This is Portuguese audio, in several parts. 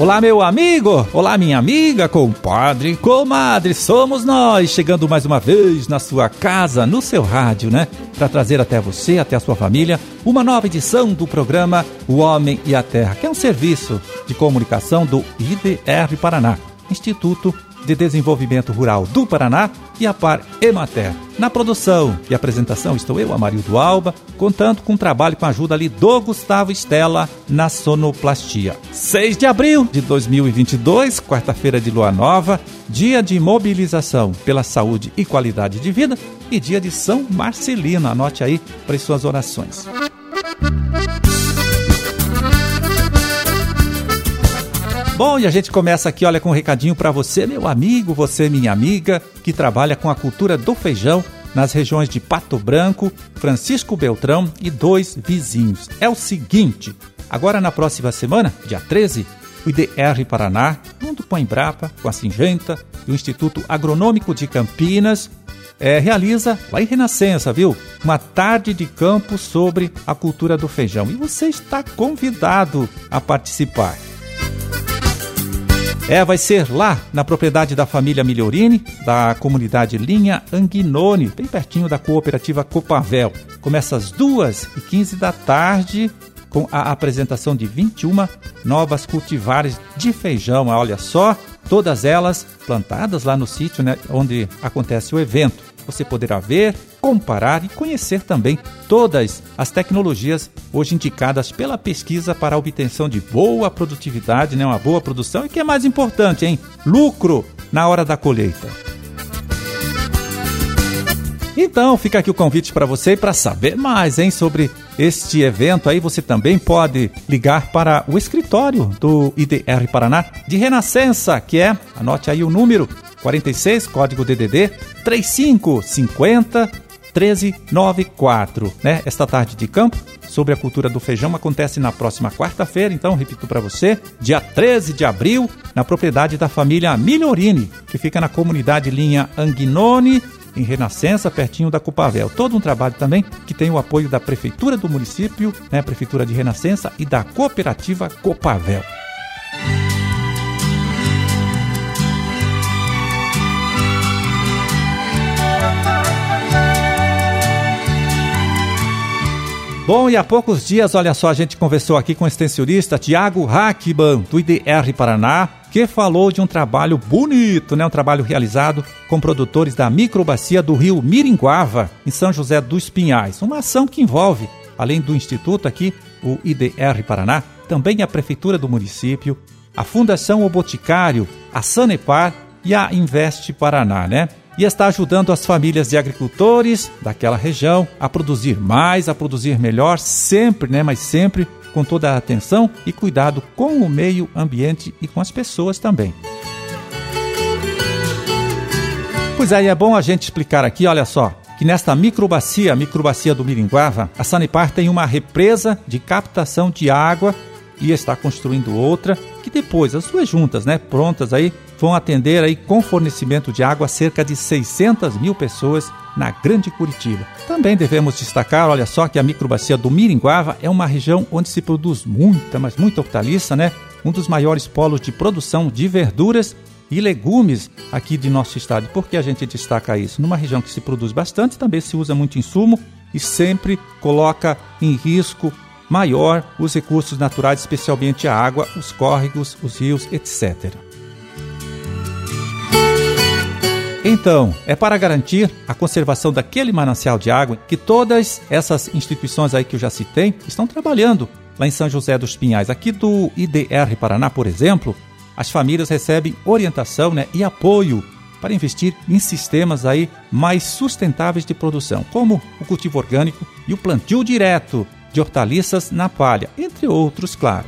Olá, meu amigo! Olá, minha amiga, compadre, comadre, somos nós, chegando mais uma vez na sua casa, no seu rádio, né? Para trazer até você, até a sua família, uma nova edição do programa O Homem e a Terra, que é um serviço de comunicação do IDR Paraná, Instituto de Desenvolvimento Rural do Paraná e a Par Emater. Na produção e apresentação estou eu, Amarildo Alba, contando com o trabalho com a ajuda ali do Gustavo Estela na sonoplastia. 6 de abril de 2022, quarta-feira de lua nova, dia de mobilização pela saúde e qualidade de vida e dia de São Marcelino. Anote aí para as suas orações. Bom, e a gente começa aqui, olha, com um recadinho para você, meu amigo, você, minha amiga, que trabalha com a cultura do feijão nas regiões de Pato Branco, Francisco Beltrão e dois vizinhos. É o seguinte, agora na próxima semana, dia 13, o IDR Paraná, junto com a Embrapa, com a Singenta e o Instituto Agronômico de Campinas, é, realiza lá em Renascença, viu? Uma tarde de campo sobre a cultura do feijão. E você está convidado a participar. É, vai ser lá na propriedade da família Migliorini, da comunidade Linha Anguinone, bem pertinho da cooperativa Copavel. Começa às 2h15 da tarde com a apresentação de 21 novas cultivares de feijão. Olha só, todas elas plantadas lá no sítio né, onde acontece o evento você poderá ver, comparar e conhecer também todas as tecnologias hoje indicadas pela pesquisa para a obtenção de boa produtividade, né, uma boa produção e que é mais importante, hein? Lucro na hora da colheita. Então, fica aqui o convite para você para saber mais, hein, sobre este evento aí, você também pode ligar para o escritório do IDR Paraná de Renascença, que é, anote aí o número 46, código DDD 3550 1394, né? Esta tarde de campo sobre a cultura do feijão acontece na próxima quarta-feira, então repito para você, dia 13 de abril, na propriedade da família Migliorini, que fica na comunidade linha Anguinone, em Renascença, pertinho da Cupavel. Todo um trabalho também que tem o apoio da prefeitura do município, né, prefeitura de Renascença e da cooperativa Copavel. Bom, e há poucos dias, olha só, a gente conversou aqui com o extensionista Tiago Hackban, do IDR Paraná, que falou de um trabalho bonito, né? Um trabalho realizado com produtores da microbacia do rio Miringuava, em São José dos Pinhais. Uma ação que envolve, além do Instituto aqui, o IDR Paraná, também a Prefeitura do município, a Fundação O Boticário, a Sanepar e a Investe Paraná, né? E está ajudando as famílias de agricultores daquela região a produzir mais, a produzir melhor, sempre, né, mas sempre com toda a atenção e cuidado com o meio ambiente e com as pessoas também. Pois aí é bom a gente explicar aqui, olha só, que nesta microbacia, a microbacia do Miringuava, a Sanepar tem uma represa de captação de água e está construindo outra, que depois as duas juntas, né, prontas aí, vão atender aí com fornecimento de água cerca de 600 mil pessoas na Grande Curitiba. Também devemos destacar, olha só, que a microbacia do Miringuava é uma região onde se produz muita, mas muita hortaliça, né? Um dos maiores polos de produção de verduras e legumes aqui de nosso estado. Por que a gente destaca isso? Numa região que se produz bastante, também se usa muito insumo e sempre coloca em risco maior os recursos naturais, especialmente a água, os córregos, os rios, etc. Então, é para garantir a conservação daquele manancial de água que todas essas instituições aí que eu já citei estão trabalhando lá em São José dos Pinhais. Aqui do IDR Paraná, por exemplo, as famílias recebem orientação né, e apoio para investir em sistemas aí mais sustentáveis de produção, como o cultivo orgânico e o plantio direto de hortaliças na palha, entre outros, claro.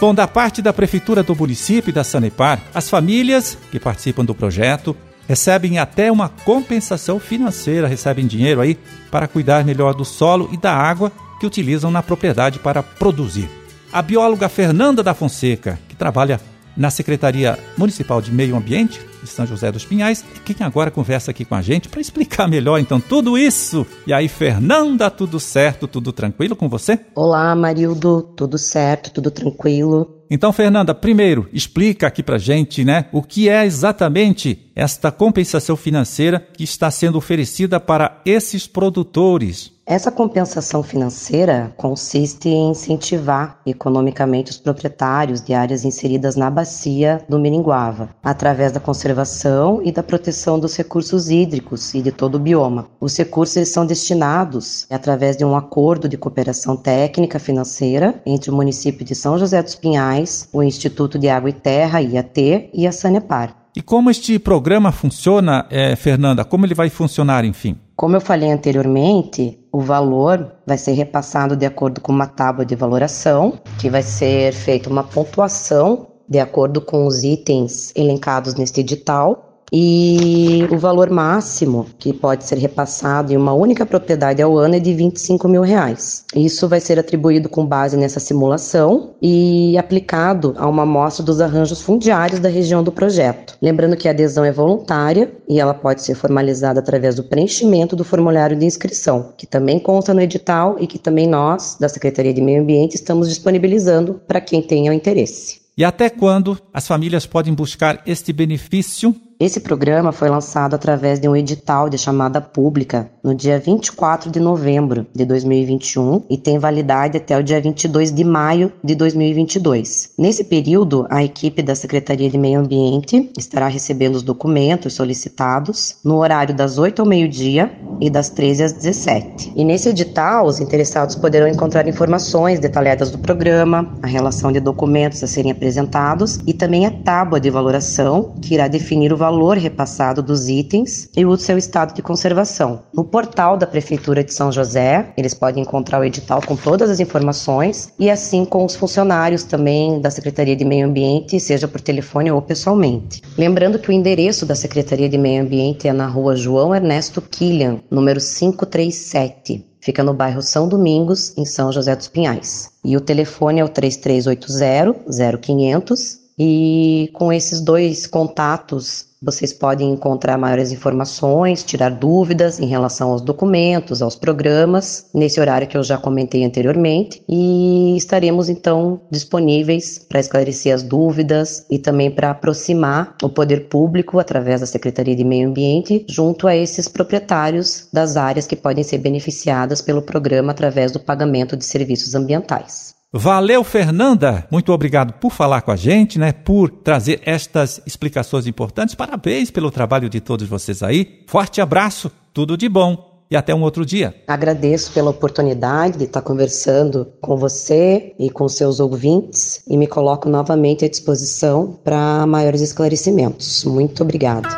Bom, da parte da Prefeitura do município e da Sanepar, as famílias que participam do projeto recebem até uma compensação financeira, recebem dinheiro aí para cuidar melhor do solo e da água que utilizam na propriedade para produzir. A bióloga Fernanda da Fonseca, que trabalha na Secretaria Municipal de Meio Ambiente de São José dos Pinhais, quem agora conversa aqui com a gente para explicar melhor então tudo isso. E aí, Fernanda, tudo certo, tudo tranquilo com você? Olá, Marildo, tudo certo, tudo tranquilo. Então, Fernanda, primeiro, explica aqui pra gente, né, o que é exatamente esta compensação financeira que está sendo oferecida para esses produtores. Essa compensação financeira consiste em incentivar economicamente os proprietários de áreas inseridas na bacia do Miringuava, através da conservação e da proteção dos recursos hídricos e de todo o bioma. Os recursos são destinados através de um acordo de cooperação técnica financeira entre o município de São José dos Pinhais, o Instituto de Água e Terra, IAT, e a Sanepar. E como este programa funciona, é, Fernanda? Como ele vai funcionar, enfim? Como eu falei anteriormente, o valor vai ser repassado de acordo com uma tábua de valoração, que vai ser feita uma pontuação de acordo com os itens elencados neste edital e o valor máximo que pode ser repassado em uma única propriedade ao ano é de 25 mil reais. Isso vai ser atribuído com base nessa simulação e aplicado a uma amostra dos arranjos fundiários da região do projeto. Lembrando que a adesão é voluntária e ela pode ser formalizada através do preenchimento do formulário de inscrição, que também consta no edital e que também nós, da Secretaria de Meio Ambiente, estamos disponibilizando para quem tenha interesse. E até quando as famílias podem buscar este benefício esse programa foi lançado através de um edital de chamada pública no dia 24 de novembro de 2021 e tem validade até o dia 22 de maio de 2022. Nesse período, a equipe da Secretaria de Meio Ambiente estará recebendo os documentos solicitados no horário das 8 ao meio-dia e das 13 às 17. E nesse edital, os interessados poderão encontrar informações detalhadas do programa, a relação de documentos a serem apresentados e também a tábua de valoração que irá definir o valor repassado dos itens e o seu estado de conservação. No portal da Prefeitura de São José, eles podem encontrar o edital com todas as informações e assim com os funcionários também da Secretaria de Meio Ambiente, seja por telefone ou pessoalmente. Lembrando que o endereço da Secretaria de Meio Ambiente é na rua João Ernesto Killian, número 537. Fica no bairro São Domingos, em São José dos Pinhais. E o telefone é o 3380 0500 e com esses dois contatos vocês podem encontrar maiores informações, tirar dúvidas em relação aos documentos, aos programas, nesse horário que eu já comentei anteriormente, e estaremos então disponíveis para esclarecer as dúvidas e também para aproximar o poder público através da Secretaria de Meio Ambiente junto a esses proprietários das áreas que podem ser beneficiadas pelo programa através do pagamento de serviços ambientais. Valeu, Fernanda. Muito obrigado por falar com a gente, né? Por trazer estas explicações importantes. Parabéns pelo trabalho de todos vocês aí. Forte abraço, tudo de bom e até um outro dia. Agradeço pela oportunidade de estar conversando com você e com seus ouvintes e me coloco novamente à disposição para maiores esclarecimentos. Muito obrigado.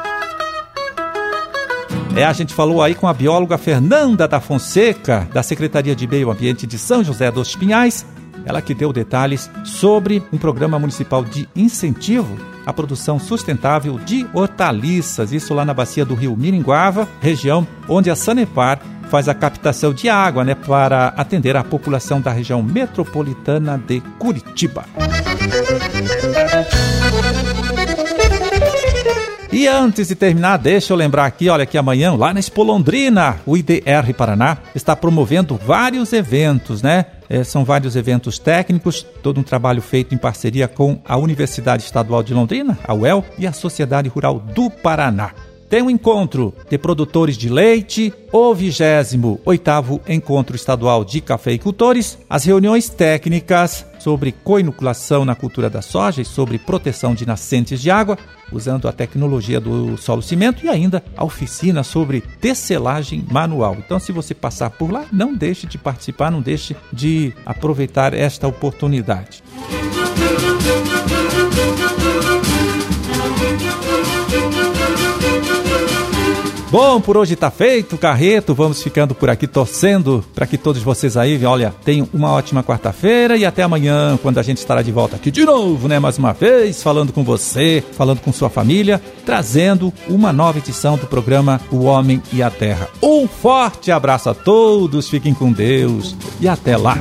É, a gente falou aí com a bióloga Fernanda da Fonseca, da Secretaria de Meio Ambiente de São José dos Pinhais, ela que deu detalhes sobre um programa municipal de incentivo à produção sustentável de hortaliças, isso lá na bacia do rio Miringuava, região onde a Sanepar faz a captação de água né, para atender a população da região metropolitana de Curitiba. E antes de terminar, deixa eu lembrar aqui, olha que amanhã, lá na Expo Londrina, o IDR Paraná está promovendo vários eventos, né? É, são vários eventos técnicos, todo um trabalho feito em parceria com a Universidade Estadual de Londrina, a UEL, e a Sociedade Rural do Paraná. Tem um encontro de produtores de leite, o 28º Encontro Estadual de Cafeicultores, as reuniões técnicas sobre coinoculação na cultura da soja e sobre proteção de nascentes de água, usando a tecnologia do solo cimento e ainda a oficina sobre tecelagem manual. Então, se você passar por lá, não deixe de participar, não deixe de aproveitar esta oportunidade. Bom, por hoje tá feito, Carreto. Vamos ficando por aqui torcendo para que todos vocês aí, olha, tenham uma ótima quarta-feira e até amanhã, quando a gente estará de volta aqui de novo, né? Mais uma vez, falando com você, falando com sua família, trazendo uma nova edição do programa O Homem e a Terra. Um forte abraço a todos, fiquem com Deus e até lá.